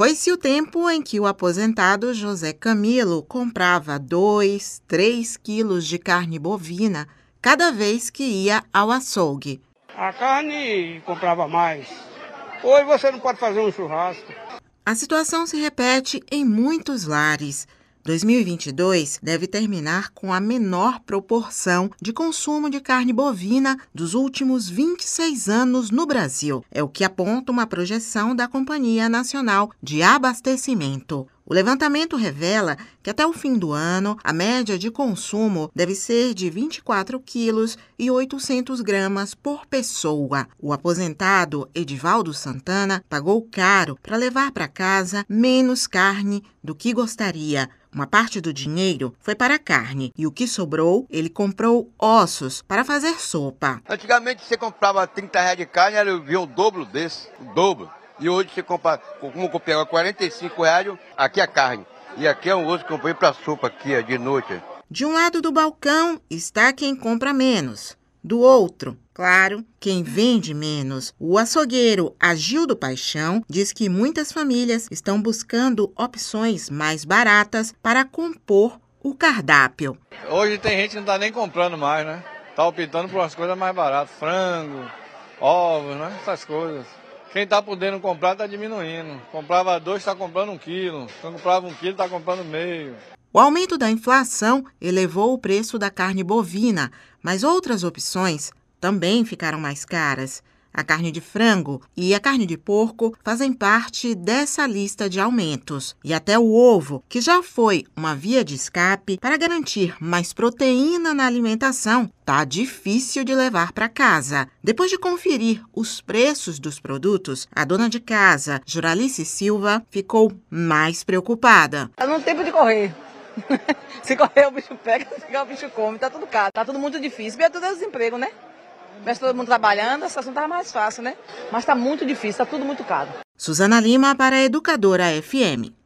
Foi-se o tempo em que o aposentado José Camilo comprava 2, 3 quilos de carne bovina cada vez que ia ao açougue. A carne comprava mais. Hoje você não pode fazer um churrasco. A situação se repete em muitos lares. 2022 deve terminar com a menor proporção de consumo de carne bovina dos últimos 26 anos no Brasil. É o que aponta uma projeção da Companhia Nacional de Abastecimento. O levantamento revela que até o fim do ano, a média de consumo deve ser de 24 quilos e 800 gramas por pessoa. O aposentado Edivaldo Santana pagou caro para levar para casa menos carne do que gostaria. Uma parte do dinheiro foi para a carne e o que sobrou, ele comprou ossos para fazer sopa. Antigamente você comprava 30 reais de carne, era o dobro desse, o dobro. E hoje você compra, como eu comprei 45 reais, aqui é a carne. E aqui é um osso que eu comprei para sopa aqui, de noite. De um lado do balcão está quem compra menos. Do outro, claro, quem vende menos. O açougueiro Agildo Paixão diz que muitas famílias estão buscando opções mais baratas para compor o cardápio. Hoje tem gente que não está nem comprando mais, né? Está optando por umas coisas mais baratas, frango, ovos, né? Essas coisas. Quem está podendo comprar está diminuindo. Comprava dois, está comprando um quilo. Quem comprava um quilo, está comprando meio. O aumento da inflação elevou o preço da carne bovina, mas outras opções também ficaram mais caras. A carne de frango e a carne de porco fazem parte dessa lista de aumentos. E até o ovo, que já foi uma via de escape para garantir mais proteína na alimentação, tá difícil de levar para casa. Depois de conferir os preços dos produtos, a dona de casa, Juralice Silva, ficou mais preocupada. Tá no tempo de correr. se correr o bicho pega, se pegar o bicho come, tá tudo caro, tá tudo muito difícil. E é tudo é desemprego, né? Mas todo mundo trabalhando, a situação estava mais fácil, né? Mas está muito difícil, está tudo muito caro. Suzana Lima para a Educadora FM.